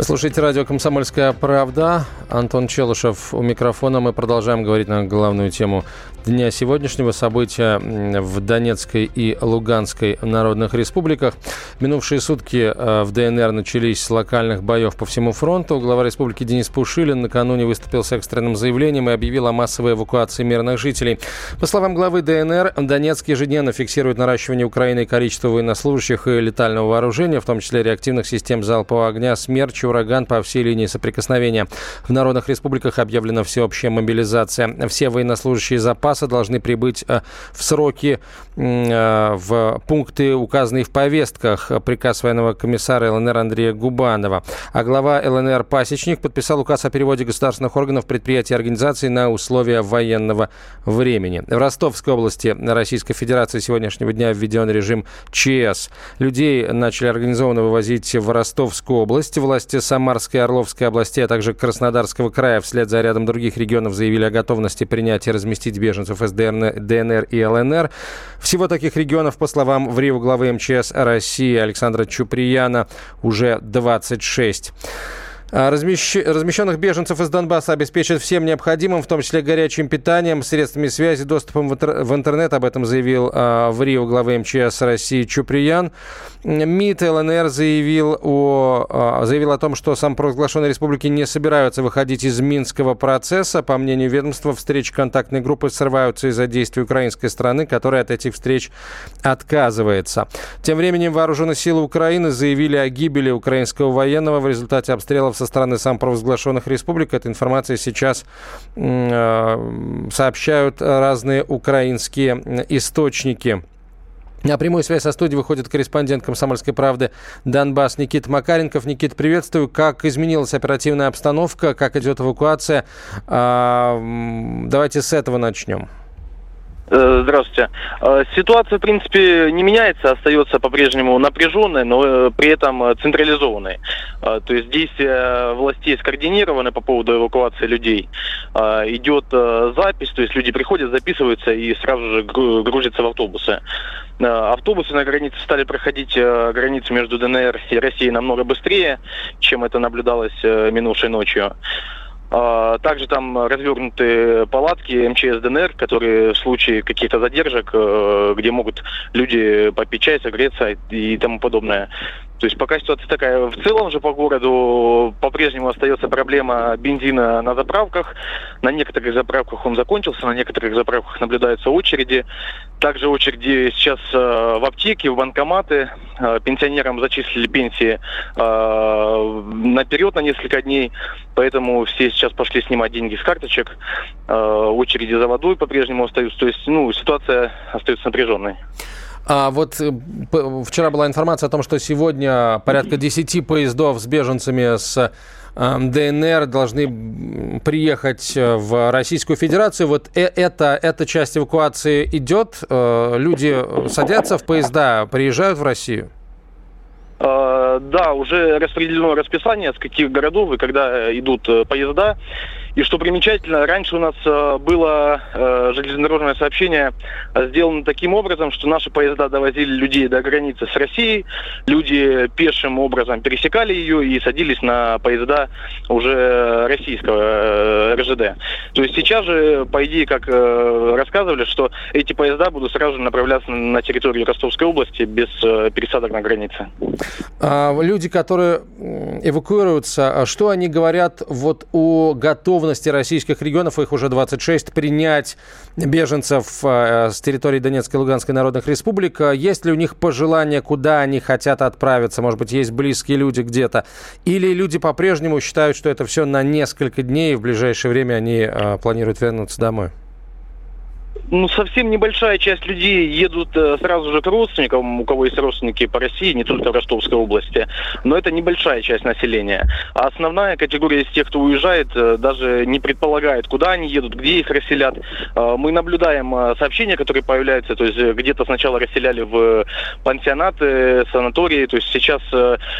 Вы слушаете радио «Комсомольская правда». Антон Челышев у микрофона. Мы продолжаем говорить на главную тему дня сегодняшнего события в Донецкой и Луганской народных республиках. Минувшие сутки э, в ДНР начались с локальных боев по всему фронту. Глава республики Денис Пушилин накануне выступил с экстренным заявлением и объявил о массовой эвакуации мирных жителей. По словам главы ДНР, Донецк ежедневно фиксирует наращивание Украины количества военнослужащих и летального вооружения, в том числе реактивных систем залпового огня «Смерч» и «Ураган» по всей линии соприкосновения. В народных республиках объявлена всеобщая мобилизация. Все военнослужащие запаса должны прибыть э, в сроки э, в пункты, указанные в повестках. Приказ военного комиссара ЛНР Андрея Губанова. А глава ЛНР Пасечник подписал указ о переводе государственных органов предприятий и организаций на условия военного времени. В Ростовской области Российской Федерации сегодняшнего дня введен режим ЧС. Людей начали организованно вывозить в Ростовскую область. Власти Самарской и Орловской области, а также Краснодарского края вслед за рядом других регионов заявили о готовности принять и разместить беженцев из ДНР и ЛНР. Всего таких регионов, по словам в Рио главы МЧС России Александра Чуприяна, уже 26. А, размещ... Размещенных беженцев из Донбасса обеспечат всем необходимым, в том числе горячим питанием, средствами связи, доступом в, интер... в интернет. Об этом заявил а, в Рио главы МЧС России Чуприян. МИД ЛНР заявил о, а, заявил о том, что сам провозглашенные республики не собираются выходить из Минского процесса. По мнению ведомства, встречи контактной группы срываются из-за действий украинской страны, которая от этих встреч отказывается. Тем временем вооруженные силы Украины заявили о гибели украинского военного в результате обстрелов со стороны самопровозглашенных республик. Эта информация сейчас э, сообщают разные украинские источники. На прямую связь со студией выходит корреспондент «Комсомольской правды» Донбасс Никит Макаренков. Никит, приветствую. Как изменилась оперативная обстановка, как идет эвакуация? А, давайте с этого начнем. Э, здравствуйте. Э, ситуация, в принципе, не меняется, остается по-прежнему напряженной, но э, при этом централизованной. То есть действия властей скоординированы по поводу эвакуации людей. Идет запись, то есть люди приходят, записываются и сразу же грузятся в автобусы. Автобусы на границе стали проходить границу между ДНР и Россией намного быстрее, чем это наблюдалось минувшей ночью. А, также там развернуты палатки МЧС ДНР, которые в случае каких-то задержек, э, где могут люди попить чай, согреться и тому подобное. То есть пока ситуация такая. В целом же по городу по-прежнему остается проблема бензина на заправках. На некоторых заправках он закончился, на некоторых заправках наблюдаются очереди. Также очереди сейчас э, в аптеке, в банкоматы. Э, пенсионерам зачислили пенсии э, наперед на несколько дней. Поэтому все сейчас пошли снимать деньги с карточек. Очереди за водой по-прежнему остаются. То есть ну, ситуация остается напряженной. А вот э, вчера была информация о том, что сегодня порядка 10 поездов с беженцами с э, ДНР должны приехать э, в Российскую Федерацию. Вот эта, эта часть эвакуации идет, люди садятся в поезда, приезжают в Россию? Да, уже распределено расписание, с каких городов и когда идут поезда. И что примечательно, раньше у нас э, было э, железнодорожное сообщение э, сделано таким образом, что наши поезда довозили людей до границы с Россией, люди пешим образом пересекали ее и садились на поезда уже российского РЖД. То есть сейчас же, по идее, как рассказывали, что эти поезда будут сразу же направляться на территорию Ростовской области без пересадок на границе. А люди, которые эвакуируются, а что они говорят вот о готовности готовности российских регионов, их уже 26, принять беженцев э, с территории Донецкой и Луганской народных республик. Есть ли у них пожелания, куда они хотят отправиться? Может быть, есть близкие люди где-то? Или люди по-прежнему считают, что это все на несколько дней, и в ближайшее время они э, планируют вернуться домой? Ну, совсем небольшая часть людей едут э, сразу же к родственникам, у кого есть родственники по России, не только в Ростовской области. Но это небольшая часть населения. А основная категория из тех, кто уезжает, э, даже не предполагает, куда они едут, где их расселят. Э, мы наблюдаем сообщения, которые появляются, то есть где-то сначала расселяли в пансионаты, санатории, то есть сейчас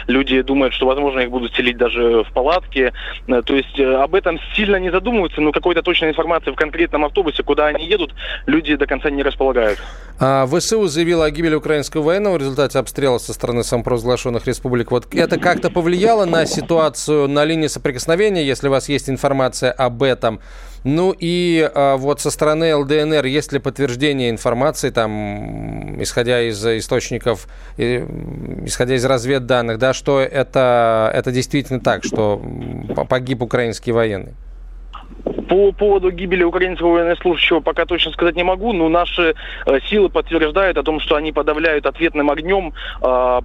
люди думают, что, возможно, их будут селить даже в палатке. То есть об этом сильно не задумываются, но какой-то точной информации в конкретном автобусе, куда они едут, люди до конца не располагают. А ВСУ заявила о гибели украинского военного в результате обстрела со стороны самопровозглашенных республик. Вот это как-то повлияло на ситуацию на линии соприкосновения, если у вас есть информация об этом? Ну и а, вот со стороны ЛДНР есть ли подтверждение информации, там, исходя из источников, исходя из разведданных, да, что это, это действительно так, что погиб украинский военный? По поводу гибели украинского военнослужащего пока точно сказать не могу, но наши э, силы подтверждают о том, что они подавляют ответным огнем э,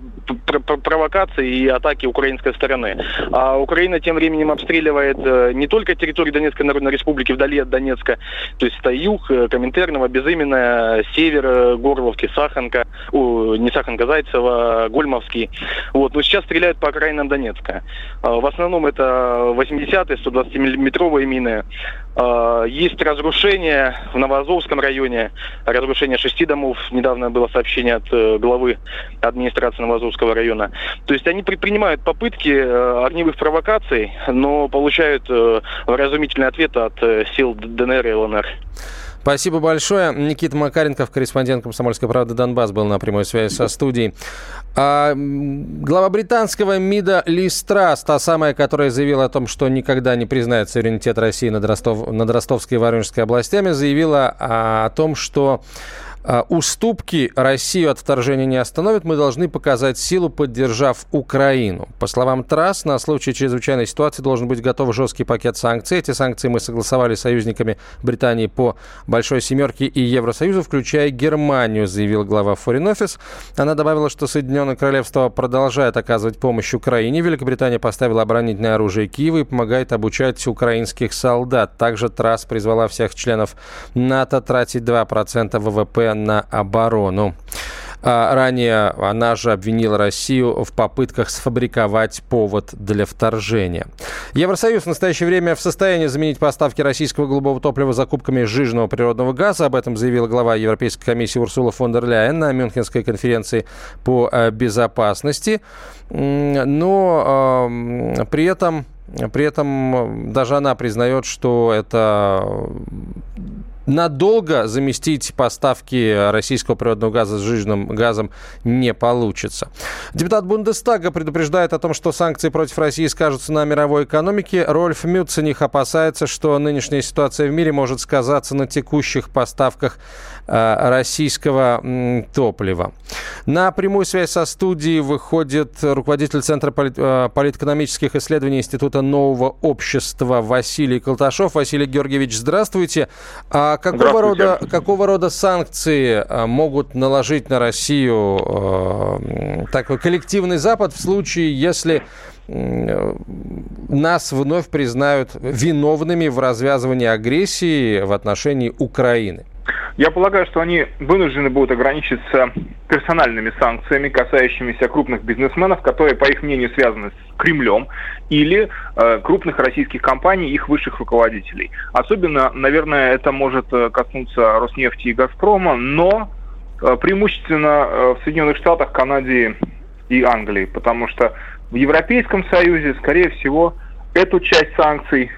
провокации и атаки украинской стороны. А Украина тем временем обстреливает э, не только территорию Донецкой Народной Республики вдали от Донецка, то есть это юг, э, Коминтерново, Безыменное, север, Горловки, Саханка, о, не Саханка, Зайцево, Гольмовский. Вот, но сейчас стреляют по окраинам Донецка. Э, в основном это 80-е, 120-миллиметровые мины, а, есть разрушения в Новоазовском районе, разрушение шести домов. Недавно было сообщение от э, главы администрации Новоазовского района. То есть они предпринимают попытки э, огневых провокаций, но получают э, вразумительный ответ от сил ДНР и ЛНР. Спасибо большое. Никита Макаренков, корреспондент «Комсомольской правды» Донбасс, был на прямой связи со студией. А, глава британского МИДа Лиз Трасс, та самая, которая заявила о том, что никогда не признает суверенитет России над, Ростов, над Ростовской и Воронежской областями, заявила о том, что а, уступки Россию от вторжения не остановят. Мы должны показать силу, поддержав Украину. По словам Трасс, на случай чрезвычайной ситуации должен быть готов жесткий пакет санкций. Эти санкции мы согласовали с союзниками Британии по Большой Семерке и Евросоюзу, включая Германию, заявил глава Foreign Office. Она добавила, что Соединенное Королевство продолжает оказывать помощь Украине. Великобритания поставила оборонительное оружие Киеву и помогает обучать украинских солдат. Также Трасс призвала всех членов НАТО тратить 2% ВВП на оборону. А, ранее она же обвинила Россию в попытках сфабриковать повод для вторжения. Евросоюз в настоящее время в состоянии заменить поставки российского голубого топлива закупками сжиженного природного газа. Об этом заявила глава Европейской комиссии Урсула фон дер Ляйен на Мюнхенской конференции по э, безопасности. Но при этом при этом даже она признает, что это надолго заместить поставки российского природного газа с жиженным газом не получится. Депутат Бундестага предупреждает о том, что санкции против России скажутся на мировой экономике. Рольф Мюцених опасается, что нынешняя ситуация в мире может сказаться на текущих поставках российского топлива. На прямую связь со студией выходит руководитель Центра э, политэкономических исследований Института нового общества Василий Колташов. Василий Георгиевич, здравствуйте. А какого рода, какого рода санкции а, могут наложить на Россию э, такой коллективный Запад в случае, если нас вновь признают виновными в развязывании агрессии в отношении Украины? Я полагаю, что они вынуждены будут ограничиться персональными санкциями, касающимися крупных бизнесменов, которые, по их мнению, связаны с Кремлем, или э, крупных российских компаний, их высших руководителей. Особенно, наверное, это может э, коснуться Роснефти и Газпрома, но э, преимущественно э, в Соединенных Штатах, Канаде и Англии, потому что в Европейском Союзе, скорее всего, эту часть санкций,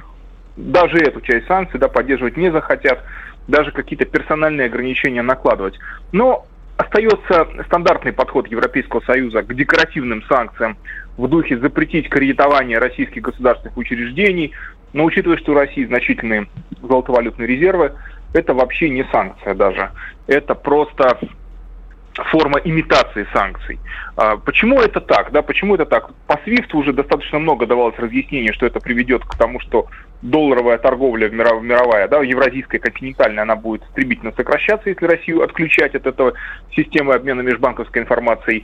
даже эту часть санкций да, поддерживать не захотят, даже какие-то персональные ограничения накладывать. Но остается стандартный подход Европейского Союза к декоративным санкциям в духе запретить кредитование российских государственных учреждений, но учитывая, что у России значительные золотовалютные резервы, это вообще не санкция даже. Это просто форма имитации санкций. А, почему это так? Да, почему это так? По SWIFT уже достаточно много давалось разъяснений, что это приведет к тому, что долларовая торговля мировая, да, евразийская, континентальная, она будет стремительно сокращаться, если Россию отключать от этого системы обмена межбанковской информацией.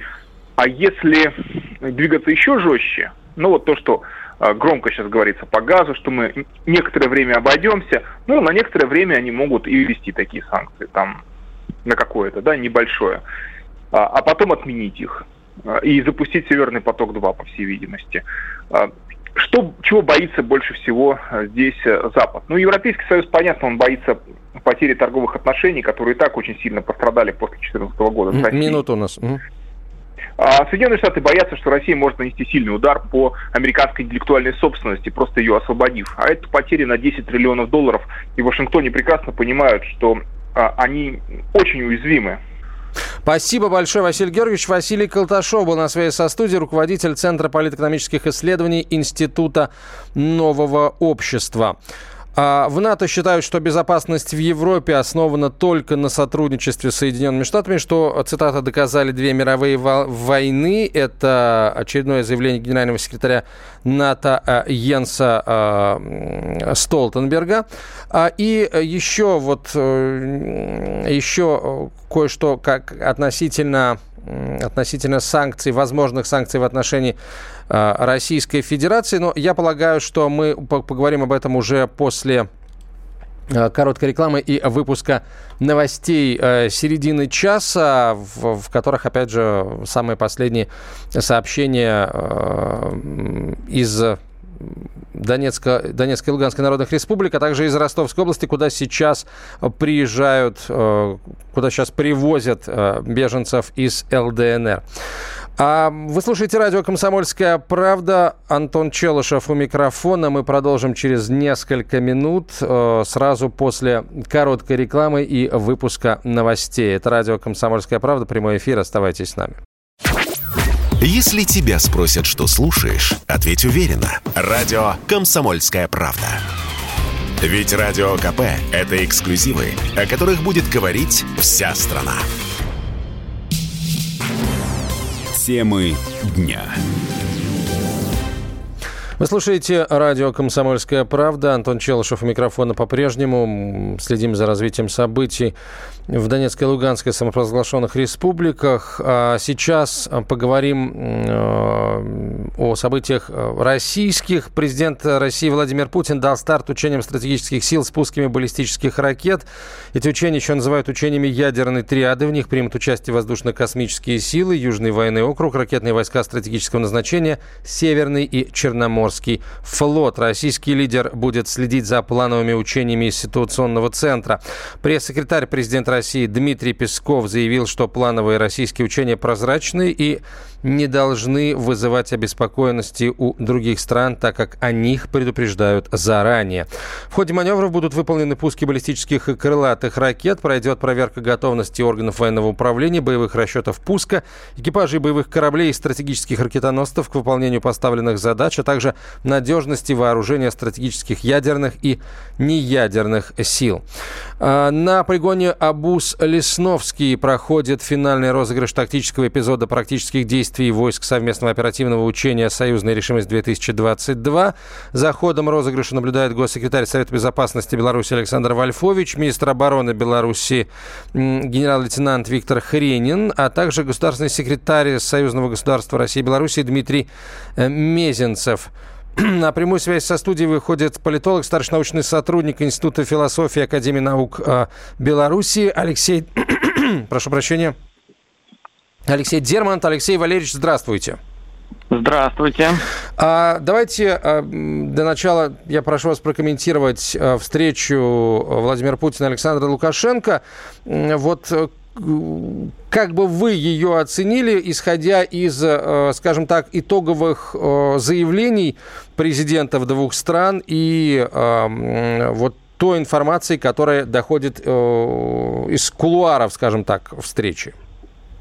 А если двигаться еще жестче, ну вот то, что громко сейчас говорится по газу, что мы некоторое время обойдемся, ну, на некоторое время они могут и ввести такие санкции, там, на какое-то, да, небольшое, а, а потом отменить их и запустить Северный поток-2, по всей видимости. Что, чего боится больше всего здесь Запад? Ну, Европейский Союз, понятно, он боится потери торговых отношений, которые и так очень сильно пострадали после 2014 года. Минуту у нас. А Соединенные Штаты боятся, что Россия может нанести сильный удар по американской интеллектуальной собственности, просто ее освободив. А это потери на 10 триллионов долларов. И в Вашингтоне прекрасно понимают, что а, они очень уязвимы Спасибо большое, Василий Георгиевич. Василий Колташов был на связи со студией, руководитель Центра политэкономических исследований Института нового общества. А в НАТО считают, что безопасность в Европе основана только на сотрудничестве с Соединенными Штатами, что, цитата, доказали две мировые войны. Это очередное заявление генерального секретаря НАТО а, Йенса а, Столтенберга. И еще вот э, еще кое-что как относительно относительно санкций, возможных санкций в отношении э, Российской Федерации. Но я полагаю, что мы поговорим об этом уже после э, короткой рекламы и выпуска новостей э, середины часа, в, которых, опять же, самые последние сообщения э, из Донецка, Донецкой и Луганской народных республик, а также из Ростовской области, куда сейчас приезжают, э, куда сейчас привозят э, беженцев из ЛДНР. А вы слушаете радио «Комсомольская правда». Антон Челышев у микрофона. Мы продолжим через несколько минут, э, сразу после короткой рекламы и выпуска новостей. Это радио «Комсомольская правда», прямой эфир. Оставайтесь с нами. Если тебя спросят, что слушаешь, ответь уверенно. Радио «Комсомольская правда». Ведь Радио КП – это эксклюзивы, о которых будет говорить вся страна. Темы дня. Вы слушаете радио «Комсомольская правда». Антон Челышев у микрофона по-прежнему. Следим за развитием событий в Донецкой и Луганской самопровозглашенных республиках. А сейчас поговорим э, о событиях российских. Президент России Владимир Путин дал старт учениям стратегических сил с пусками баллистических ракет. Эти учения еще называют учениями ядерной триады. В них примут участие воздушно-космические силы, Южный военный округ, ракетные войска стратегического назначения, Северный и Черноморский флот. Российский лидер будет следить за плановыми учениями из ситуационного центра. Пресс-секретарь президента России Дмитрий Песков заявил, что плановые российские учения прозрачны и не должны вызывать обеспокоенности у других стран, так как о них предупреждают заранее. В ходе маневров будут выполнены пуски баллистических и крылатых ракет, пройдет проверка готовности органов военного управления, боевых расчетов пуска, экипажей боевых кораблей и стратегических ракетоносцев к выполнению поставленных задач, а также надежности вооружения стратегических ядерных и неядерных сил. А, на полигоне Абус-Лесновский проходит финальный розыгрыш тактического эпизода практических действий действий войск совместного оперативного учения «Союзная решимость-2022». За ходом розыгрыша наблюдает госсекретарь Совета безопасности Беларуси Александр Вольфович, министр обороны Беларуси генерал-лейтенант Виктор Хренин, а также государственный секретарь Союзного государства России и Беларуси Дмитрий э, Мезенцев. На прямую связь со студией выходит политолог, старший научный сотрудник Института философии Академии наук э, Беларуси Алексей... Прошу прощения. Алексей Дермант. Алексей Валерьевич, здравствуйте. Здравствуйте. А, давайте а, для начала я прошу вас прокомментировать а, встречу Владимира Путина и Александра Лукашенко. Вот э, как бы вы ее оценили, исходя из, э, скажем так, итоговых э, заявлений президентов двух стран и вот той информации, которая доходит из кулуаров, скажем так, встречи?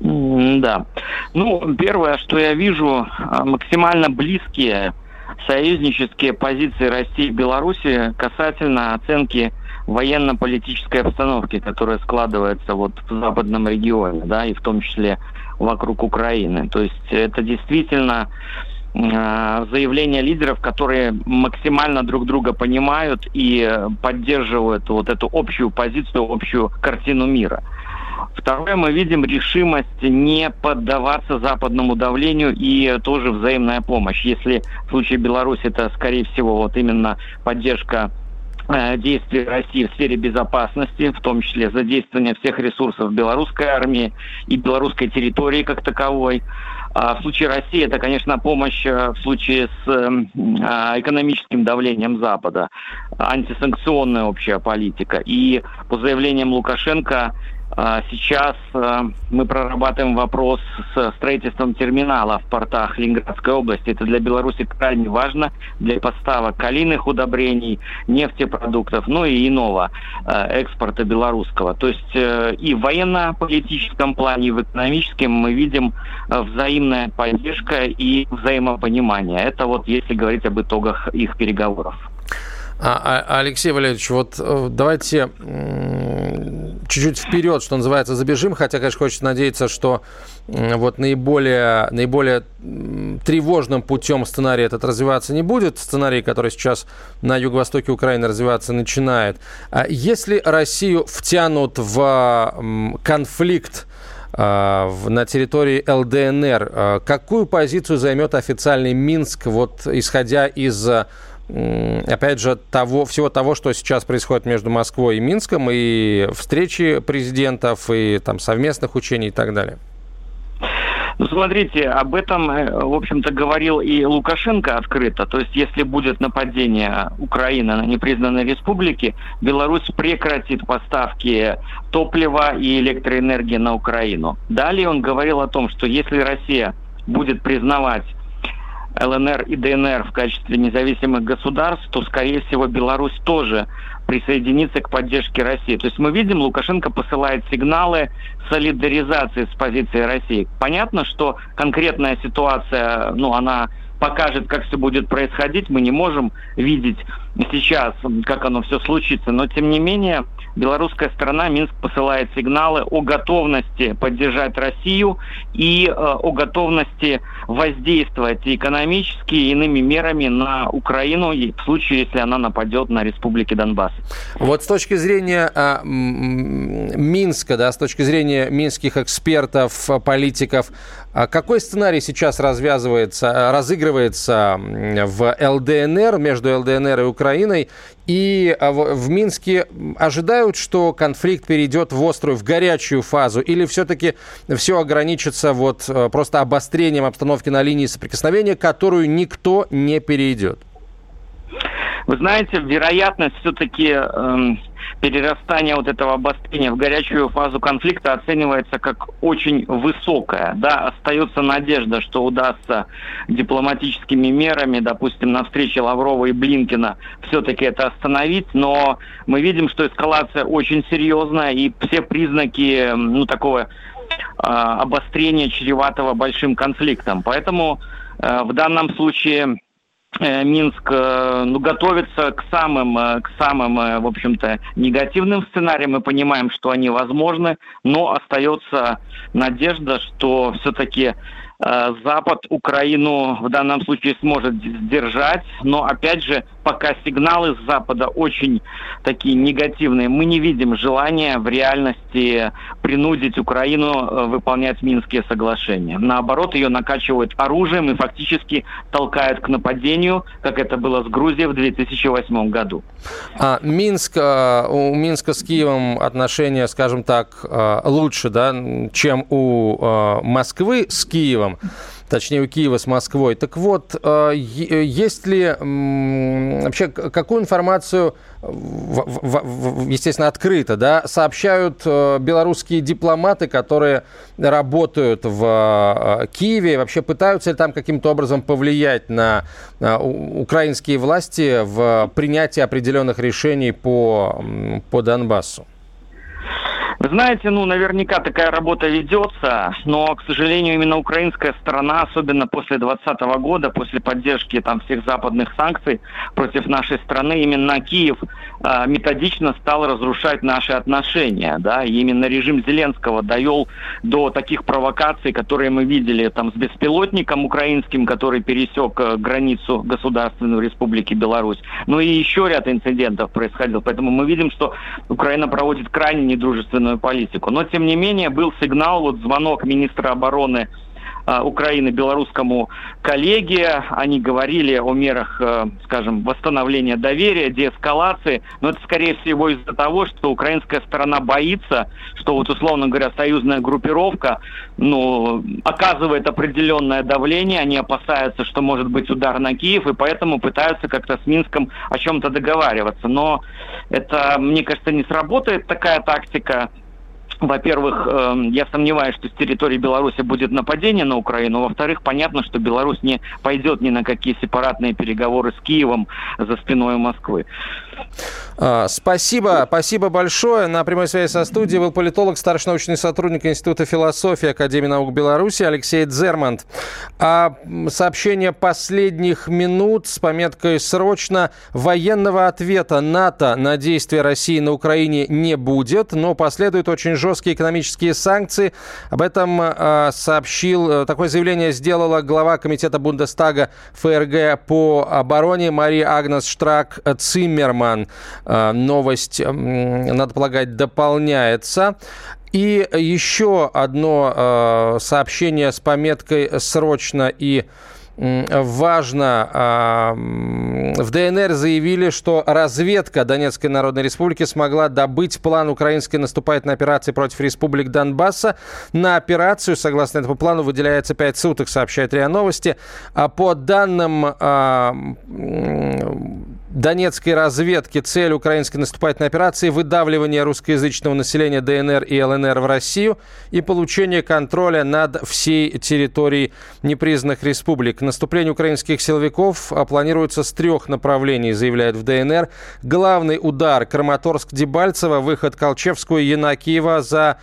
Да. Ну, первое, что я вижу, а, максимально близкие союзнические позиции России и Беларуси касательно оценки военно-политической обстановки, которая складывается вот в западном регионе, да, и в том числе вокруг Украины. То есть это действительно э, заявления лидеров, которые максимально друг друга понимают и поддерживают вот эту общую позицию, общую картину мира. Второе, мы видим решимость не поддаваться западному давлению и тоже взаимная помощь. Если в случае Беларуси это, скорее всего, вот именно поддержка э, действий России в сфере безопасности, в том числе задействование всех ресурсов белорусской армии и белорусской территории как таковой. А в случае России это, конечно, помощь э, в случае с эм, а, экономическим давлением Запада, антисанкционная общая политика. И по заявлениям Лукашенко сейчас а, мы прорабатываем вопрос с строительством терминала в портах Ленинградской области. Это для Беларуси крайне важно для поставок калийных удобрений, нефтепродуктов, ну и иного а, экспорта белорусского. То есть э, и в военно-политическом плане, и в экономическом мы видим взаимная поддержка и взаимопонимание. Это вот если говорить об итогах их переговоров. А, а, Алексей Валерьевич, вот э, давайте чуть-чуть вперед, что называется, забежим, хотя, конечно, хочется надеяться, что вот наиболее, наиболее тревожным путем сценарий этот развиваться не будет, сценарий, который сейчас на юго-востоке Украины развиваться начинает. А если Россию втянут в конфликт на территории ЛДНР, а, какую позицию займет официальный Минск, вот исходя из опять же, того, всего того, что сейчас происходит между Москвой и Минском, и встречи президентов, и там совместных учений и так далее? Ну, смотрите, об этом, э, в общем-то, говорил и Лукашенко открыто. То есть, если будет нападение Украины на непризнанные республики, Беларусь прекратит поставки топлива и электроэнергии на Украину. Далее он говорил о том, что если Россия будет признавать ЛНР и ДНР в качестве независимых государств, то, скорее всего, Беларусь тоже присоединится к поддержке России. То есть мы видим, Лукашенко посылает сигналы солидаризации с позицией России. Понятно, что конкретная ситуация, ну, она покажет, как все будет происходить. Мы не можем видеть сейчас, как оно все случится. Но, тем не менее, белорусская сторона, Минск посылает сигналы о готовности поддержать Россию и э, о готовности воздействовать экономически и иными мерами на Украину в случае, если она нападет на республики Донбасс. Вот с точки зрения э, Минска, да, с точки зрения минских экспертов, политиков, а какой сценарий сейчас развязывается, разыгрывается в ЛДНР, между ЛДНР и Украиной? И а, в Минске ожидают, что конфликт перейдет в острую, в горячую фазу? Или все-таки все ограничится вот э, просто обострением обстановки на линии соприкосновения, которую никто не перейдет? Вы знаете, вероятность все-таки эм, перерастания вот этого обострения в горячую фазу конфликта оценивается как очень высокая. Да, остается надежда, что удастся дипломатическими мерами, допустим, на встрече Лаврова и Блинкина все-таки это остановить, но мы видим, что эскалация очень серьезная и все признаки ну, такого э, обострения чреватого большим конфликтом. Поэтому э, в данном случае Минск э, ну, готовится к самым, э, к самым, в общем-то, негативным сценариям. Мы понимаем, что они возможны, но остается надежда, что все-таки Э, Запад Украину в данном случае сможет сдержать, но опять же, пока сигналы с Запада очень такие негативные, мы не видим желания в реальности принудить Украину э, выполнять Минские соглашения. Наоборот, ее накачивают оружием и фактически толкают к нападению, как это было с Грузией в 2008 году. А Минск, э, у Минска с Киевом отношения, скажем так, лучше, да, чем у Москвы с Киевом точнее у Киева с Москвой. Так вот, э, есть ли вообще какую информацию, естественно, открыто, да, сообщают э, белорусские дипломаты, которые работают в э, Киеве, вообще пытаются ли там каким-то образом повлиять на украинские власти в принятии определенных решений по, по Донбассу? Знаете, ну, наверняка такая работа ведется, но, к сожалению, именно украинская сторона, особенно после 2020 года, после поддержки там всех западных санкций против нашей страны, именно Киев э, методично стал разрушать наши отношения, да, и именно режим Зеленского довел до таких провокаций, которые мы видели там с беспилотником украинским, который пересек э, границу Государственной Республики Беларусь, ну и еще ряд инцидентов происходил, поэтому мы видим, что Украина проводит крайне недружественную политику. Но, тем не менее, был сигнал, вот звонок министра обороны а, Украины белорусскому коллеге. Они говорили о мерах, э, скажем, восстановления доверия, деэскалации. Но это, скорее всего, из-за того, что украинская сторона боится, что, вот, условно говоря, союзная группировка ну, оказывает определенное давление. Они опасаются, что может быть удар на Киев, и поэтому пытаются как-то с Минском о чем-то договариваться. Но это, мне кажется, не сработает такая тактика. Во-первых, эм, я сомневаюсь, что с территории Беларуси будет нападение на Украину. Во-вторых, понятно, что Беларусь не пойдет ни на какие сепаратные переговоры с Киевом за спиной Москвы. А, спасибо, спасибо большое. На прямой связи со студией был политолог, старший научный сотрудник Института философии Академии наук Беларуси Алексей Дзермант. А сообщение последних минут с пометкой «Срочно» военного ответа НАТО на действия России на Украине не будет, но последуют очень жесткие экономические санкции. Об этом а, сообщил, э, такое заявление сделала глава комитета Бундестага ФРГ по обороне Мария Агнес Штрак Циммерман. Э, новость, надо полагать, дополняется. И еще одно э, сообщение с пометкой «Срочно» и важно, а, в ДНР заявили, что разведка Донецкой Народной Республики смогла добыть план украинской наступательной операции против республик Донбасса. На операцию, согласно этому плану, выделяется 5 суток, сообщает РИА Новости. А по данным а, донецкой разведки цель украинской наступательной операции – выдавливание русскоязычного населения ДНР и ЛНР в Россию и получение контроля над всей территорией непризнанных республик. Наступление украинских силовиков планируется с трех направлений, заявляют в ДНР. Главный удар – Краматорск-Дебальцево, выход Колчевскую и Янакиева за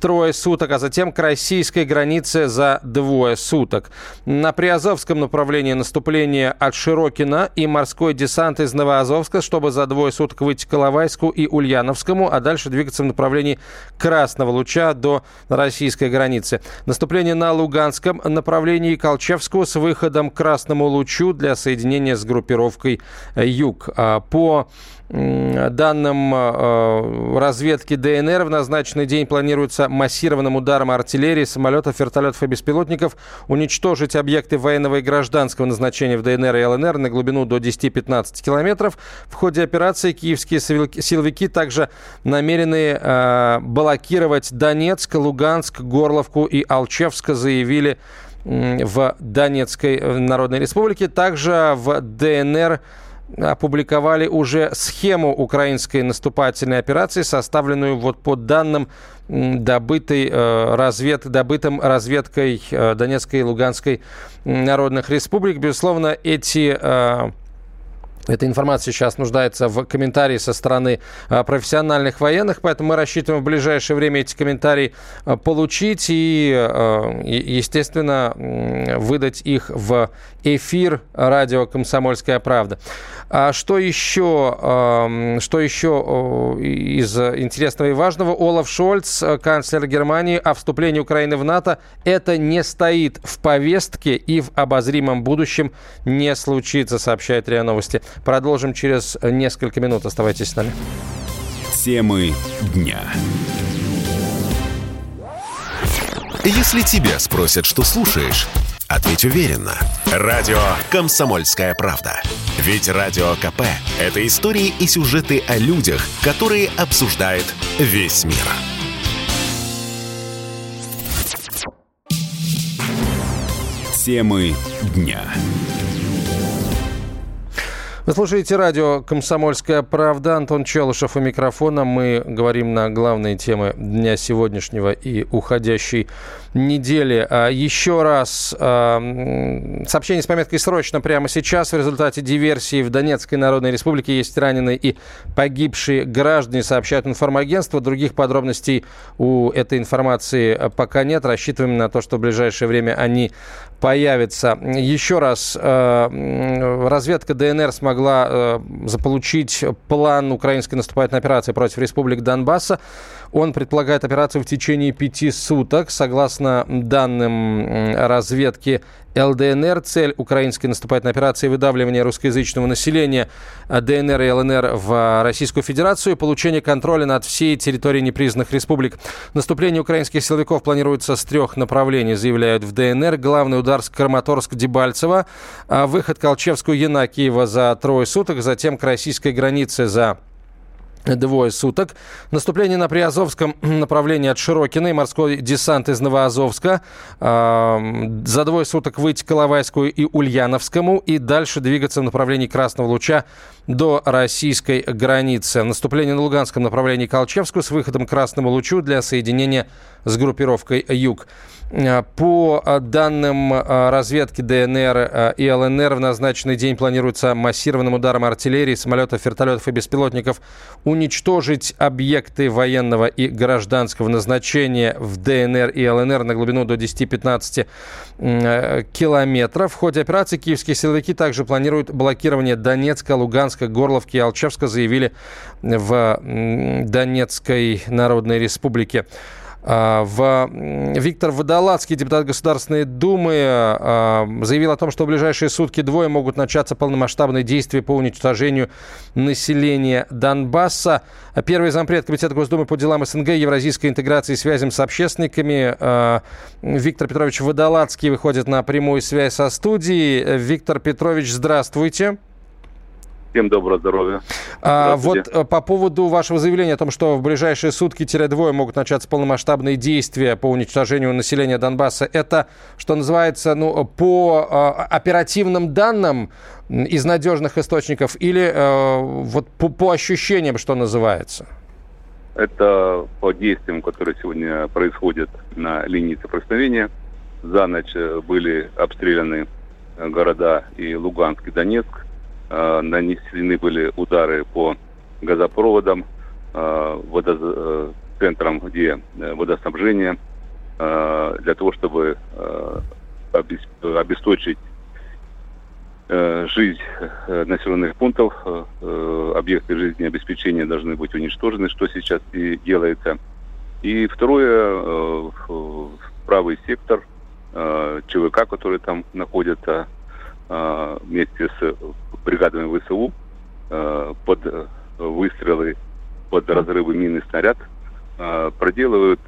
трое суток, а затем к российской границе за двое суток. На Приазовском направлении наступление от Широкина и морской десант десант из Новоазовска, чтобы за двое суток выйти к Иловайску и Ульяновскому, а дальше двигаться в направлении Красного Луча до российской границы. Наступление на Луганском направлении Колчевского с выходом к Красному Лучу для соединения с группировкой Юг. А по данным э, разведки ДНР, в назначенный день планируется массированным ударом артиллерии, самолетов, вертолетов и беспилотников уничтожить объекты военного и гражданского назначения в ДНР и ЛНР на глубину до 10-15 километров. В ходе операции киевские силовики также намерены э, блокировать Донецк, Луганск, Горловку и Алчевск, заявили в Донецкой э, Народной Республике. Также в ДНР опубликовали уже схему украинской наступательной операции, составленную вот по данным добытой э, развед, добытым разведкой э, Донецкой и Луганской народных республик. Безусловно, эти э, эта информация сейчас нуждается в комментарии со стороны а, профессиональных военных, поэтому мы рассчитываем в ближайшее время эти комментарии а, получить и, а, естественно, выдать их в эфир радио «Комсомольская правда». А что еще, что еще из интересного и важного? Олаф Шольц, канцлер Германии, о вступлении Украины в НАТО это не стоит в повестке и в обозримом будущем не случится, сообщает РИА Новости. Продолжим через несколько минут. Оставайтесь с нами. Темы дня. Если тебя спросят, что слушаешь, ответь уверенно. Радио «Комсомольская правда». Ведь Радио КП – это истории и сюжеты о людях, которые обсуждает весь мир. Темы дня. Вы слушаете радио «Комсомольская правда». Антон Челышев у микрофона. Мы говорим на главные темы дня сегодняшнего и уходящей недели. А, еще раз а, сообщение с пометкой «Срочно» прямо сейчас. В результате диверсии в Донецкой Народной Республике есть раненые и погибшие граждане, сообщают информагентство. Других подробностей у этой информации пока нет. Рассчитываем на то, что в ближайшее время они появятся. Еще раз, а, разведка ДНР смогла заполучить план украинской наступательной операции против республик Донбасса. Он предполагает операцию в течение пяти суток. Согласно данным разведки, ЛДНР. Цель украинской наступательной операции выдавливания русскоязычного населения ДНР и ЛНР в Российскую Федерацию и получение контроля над всей территорией непризнанных республик. Наступление украинских силовиков планируется с трех направлений, заявляют в ДНР. Главный удар с Краматорск-Дебальцево, а выход Колчевскую-Янакиева за трое суток, затем к российской границе за двое суток. Наступление на Приазовском направлении от Широкина морской десант из Новоазовска. За двое суток выйти к Иловайскую и Ульяновскому и дальше двигаться в направлении Красного Луча до российской границы. Наступление на Луганском направлении Колчевскую с выходом к Красному Лучу для соединения с группировкой «Юг». Э, по э, данным э, разведки ДНР и ЛНР, в назначенный день планируется массированным ударом артиллерии, самолетов, вертолетов и беспилотников уничтожить объекты военного и гражданского назначения в ДНР и ЛНР на глубину до 10-15 километров. В ходе операции киевские силовики также планируют блокирование Донецка, Луганска, Горловки и Алчевска, заявили в Донецкой Народной Республике. А, в... Виктор Водолацкий, депутат Государственной Думы, а, заявил о том, что в ближайшие сутки двое могут начаться полномасштабные действия по уничтожению населения Донбасса. Первый зампред Комитета Госдумы по делам СНГ, евразийской интеграции и связям с общественниками а, Виктор Петрович Водолацкий выходит на прямую связь со студией. Виктор Петрович, здравствуйте. Всем доброго здоровья. А, вот э, по поводу вашего заявления о том, что в ближайшие сутки-двое могут начаться полномасштабные действия по уничтожению населения Донбасса, это, что называется, ну, по э, оперативным данным из надежных источников или э, вот по, по ощущениям, что называется? Это по действиям, которые сегодня происходят на линии соприкосновения. За ночь были обстреляны города и Луганск, и Донецк нанесены были удары по газопроводам, э, водо, э, центрам, где э, водоснабжение, э, для того, чтобы э, обеспечить э, жизнь э, населенных пунктов, э, объекты жизнеобеспечения должны быть уничтожены, что сейчас и делается. И второе, правый сектор, ЧВК, который там находится, вместе с бригадами ВСУ э, под э, выстрелы, под разрывы мины снаряд э, проделывают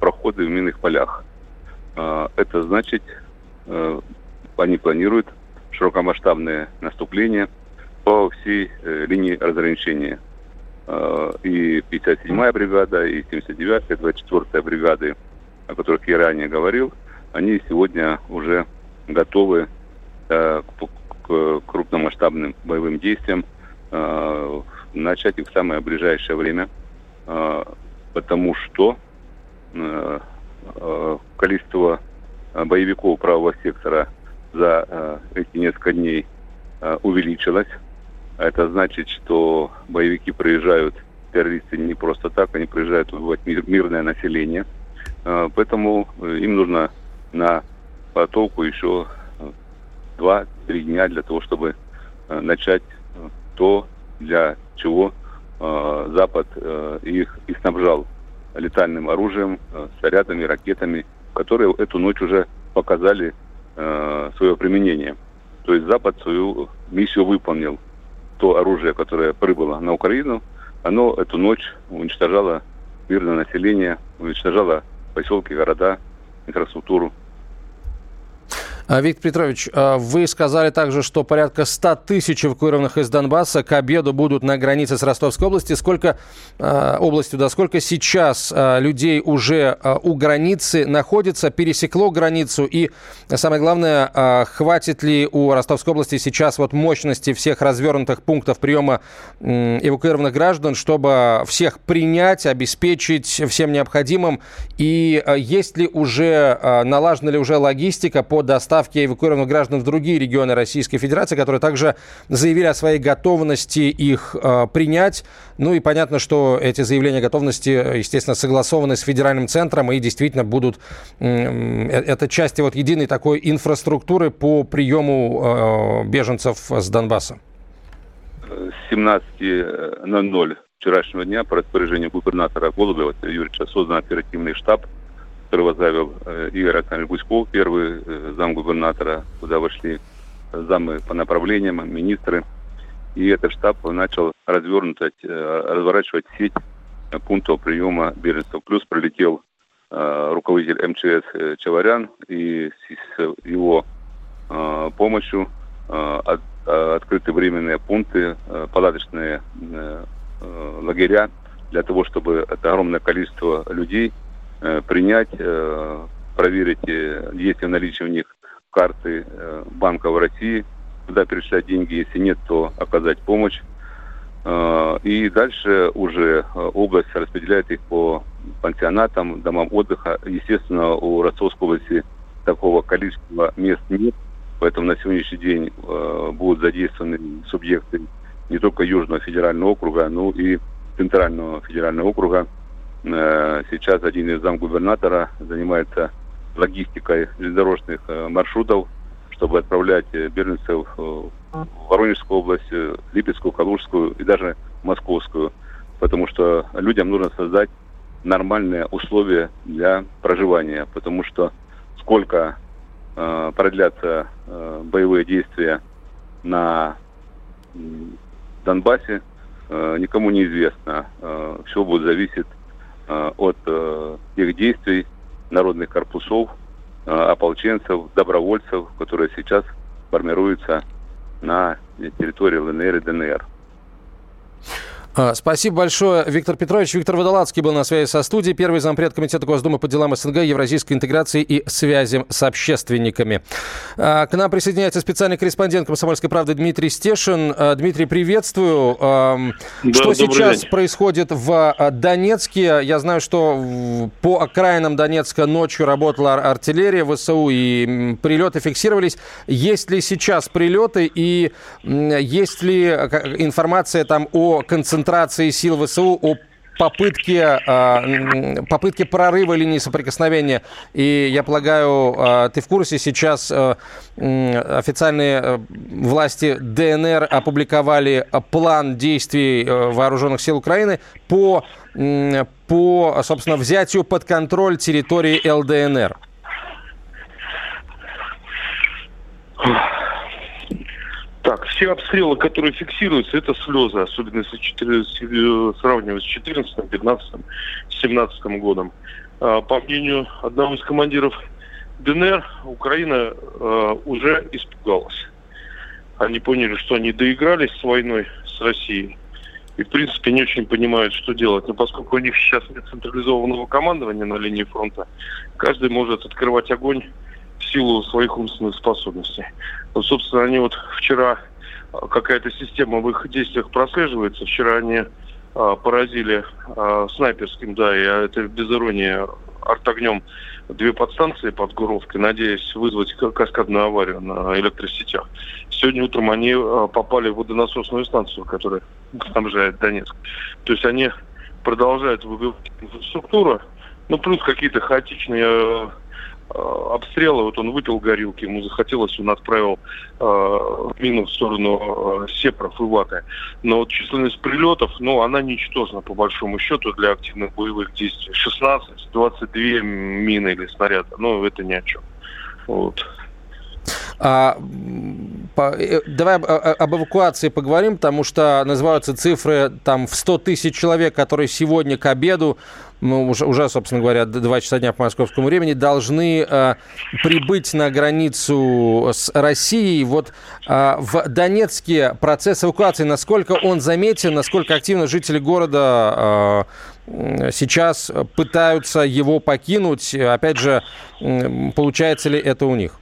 проходы в минных полях. Это значит, они планируют широкомасштабное наступление по всей линии разграничения. И 57-я бригада, и 79-я, 24-я бригады, о которых я ранее говорил, они сегодня уже готовы к крупномасштабным боевым действиям, э, начать их в самое ближайшее время, э, потому что э, количество боевиков правого сектора за эти несколько дней увеличилось. Это значит, что боевики приезжают, террористы не просто так, они приезжают убивать мирное население. Поэтому им нужно на потолку еще два-три дня для того, чтобы э, начать э, то, для чего э, Запад их и снабжал летальным оружием, снарядами, ракетами, которые эту ночь уже показали свое применение. То есть Запад свою миссию выполнил. То оружие, которое прибыло на Украину, оно эту ночь уничтожало мирное население, уничтожало поселки, города, инфраструктуру. А, Виктор Петрович, а, вы сказали также, что порядка 100 тысяч эвакуированных из Донбасса к обеду будут на границе с Ростовской областью. Сколько а, областью, да, сколько сейчас людей уже у границы находится, пересекло границу? И самое главное, хватит ли у Ростовской области сейчас вот мощности всех развернутых пунктов приема эвакуированных граждан, чтобы всех принять, обеспечить всем необходимым? И есть ли уже, налажена ли уже логистика по доставке доставки эвакуированных граждан в другие регионы Российской Федерации, которые также заявили о своей готовности их э, принять. Ну и понятно, что эти заявления готовности, естественно, согласованы с федеральным центром и действительно будут... Э, это части вот единой такой инфраструктуры по приему э, беженцев с Донбасса. С 17.00 вчерашнего дня по распоряжению губернатора Голубева Юрьевича создан оперативный штаб который возглавил Игорь Александрович Гуськов, первый зам губернатора, куда вошли замы по направлениям, министры. И этот штаб начал развернуть, разворачивать сеть пунктов приема беженцев. Плюс пролетел руководитель МЧС Чаварян, и с его помощью открыты временные пункты, палаточные лагеря для того, чтобы это огромное количество людей э, принять, э, проверить, э, есть ли наличие у них карты э, банка в России, куда перечислять деньги, если нет, то оказать помощь. Э, и дальше уже э, область распределяет их по пансионатам, домам отдыха. Естественно, у Ростовской области такого количества мест нет, поэтому на сегодняшний день э, будут задействованы субъекты не только Южного федерального округа, но и Центрального федерального округа. Э, сейчас один из замгубернатора занимается логистикой железнодорожных э, маршрутов, чтобы отправлять э, беженцев в Воронежскую область, Липецкую, Калужскую и даже Московскую. Потому что людям нужно создать нормальные условия для проживания. Потому что сколько э, продлятся э, боевые действия на Донбассе, Э, никому не известно. Э, Все будет зависеть от тех действий народных корпусов, ополченцев, добровольцев, которые сейчас формируются на территории ЛНР и ДНР. А, спасибо большое, Виктор Петрович. Виктор Водолацкий был на связи со студией, первый зампред Комитета Госдумы по делам СНГ, евразийской интеграции и связям с общественниками. А, к нам присоединяется специальный корреспондент «Комсомольской правды» Дмитрий Стешин. А, Дмитрий, приветствую. Да, что сейчас день. происходит в Донецке? Я знаю, что по окраинам Донецка ночью работала артиллерия ВСУ, и прилеты фиксировались. Есть ли сейчас прилеты, и есть ли информация там о концентрации концентрации сил ВСУ о попытке, э, попытке прорыва линии соприкосновения. И я полагаю, э, ты в курсе, сейчас э, официальные власти ДНР опубликовали план действий вооруженных сил Украины по, по собственно, взятию под контроль территории ЛДНР. Так, все обстрелы, которые фиксируются, это слезы, особенно если 4, э, сравнивать с 14, 15, 17 годом. А, по мнению одного из командиров ДНР, Украина э, уже испугалась. Они поняли, что они доигрались с войной с Россией. И, в принципе, не очень понимают, что делать. Но поскольку у них сейчас нет централизованного командования на линии фронта, каждый может открывать огонь силу своих умственных способностей. Вот, собственно, они вот вчера а, какая-то система в их действиях прослеживается. Вчера они а, поразили а, снайперским, да, и а, это без иронии, артогнем две подстанции под Гуровкой, надеясь вызвать каскадную аварию на электросетях. Сегодня утром они а, попали в водонасосную станцию, которая снабжает Донецк. То есть они продолжают выбивать инфраструктуру, ну, плюс какие-то хаотичные Э, обстрела, вот он выпил горилки, ему захотелось, он отправил э, мину в сторону э, Сепров и Ваты. Но вот численность прилетов, ну, она ничтожна по большому счету для активных боевых действий. 16-22 мины или снаряда, ну, это ни о чем. Вот. А, по, э, давай об, об эвакуации поговорим, потому что называются цифры там в 100 тысяч человек, которые сегодня к обеду ну, уже, уже, собственно говоря, 2 часа дня по московскому времени, должны э, прибыть на границу с Россией. Вот э, в Донецке процесс эвакуации, насколько он заметен, насколько активно жители города э, сейчас пытаются его покинуть? Опять же, получается ли это у них?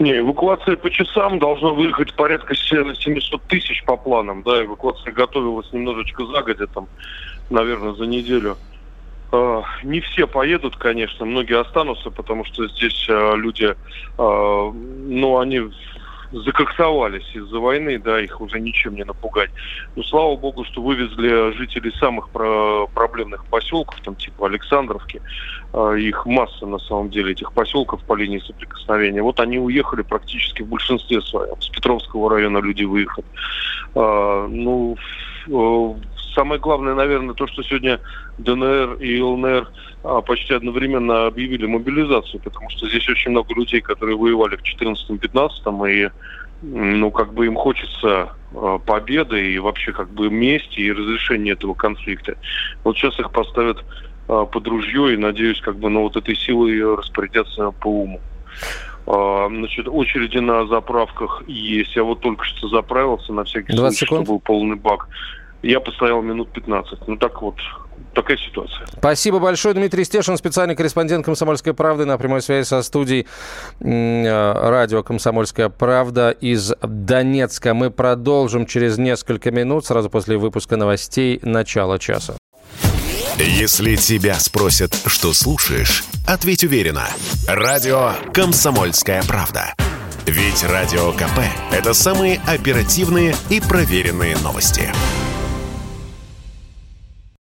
Не, эвакуация по часам должна выехать порядка 700 тысяч по планам. Да, эвакуация готовилась немножечко загодя, там, наверное, за неделю. Uh, не все поедут, конечно, многие останутся, потому что здесь uh, люди, uh, ну, они закоксовались из-за войны, да, их уже ничем не напугать. Но слава богу, что вывезли жителей самых про проблемных поселков, там типа Александровки. Э, их масса на самом деле, этих поселков по линии соприкосновения. Вот они уехали практически в большинстве своем. С Петровского района люди выехали. Э, ну, э, самое главное, наверное, то, что сегодня ДНР и ЛНР а, почти одновременно объявили мобилизацию, потому что здесь очень много людей, которые воевали в 14-15, и ну, как бы им хочется э, победы и вообще как бы мести и разрешения этого конфликта. Вот сейчас их поставят э, под ружье и, надеюсь, как бы, ну, вот этой силой распорядятся по уму. Э, значит, очереди на заправках есть. Я вот только что заправился на всякий случай, секунд. чтобы был полный бак. Я постоял минут 15. Ну так вот, такая ситуация. Спасибо большое. Дмитрий Стешин, специальный корреспондент «Комсомольской правды» на прямой связи со студией э, радио «Комсомольская правда» из Донецка. Мы продолжим через несколько минут, сразу после выпуска новостей начала часа. Если тебя спросят, что слушаешь, ответь уверенно. Радио «Комсомольская правда». Ведь Радио КП – это самые оперативные и проверенные новости.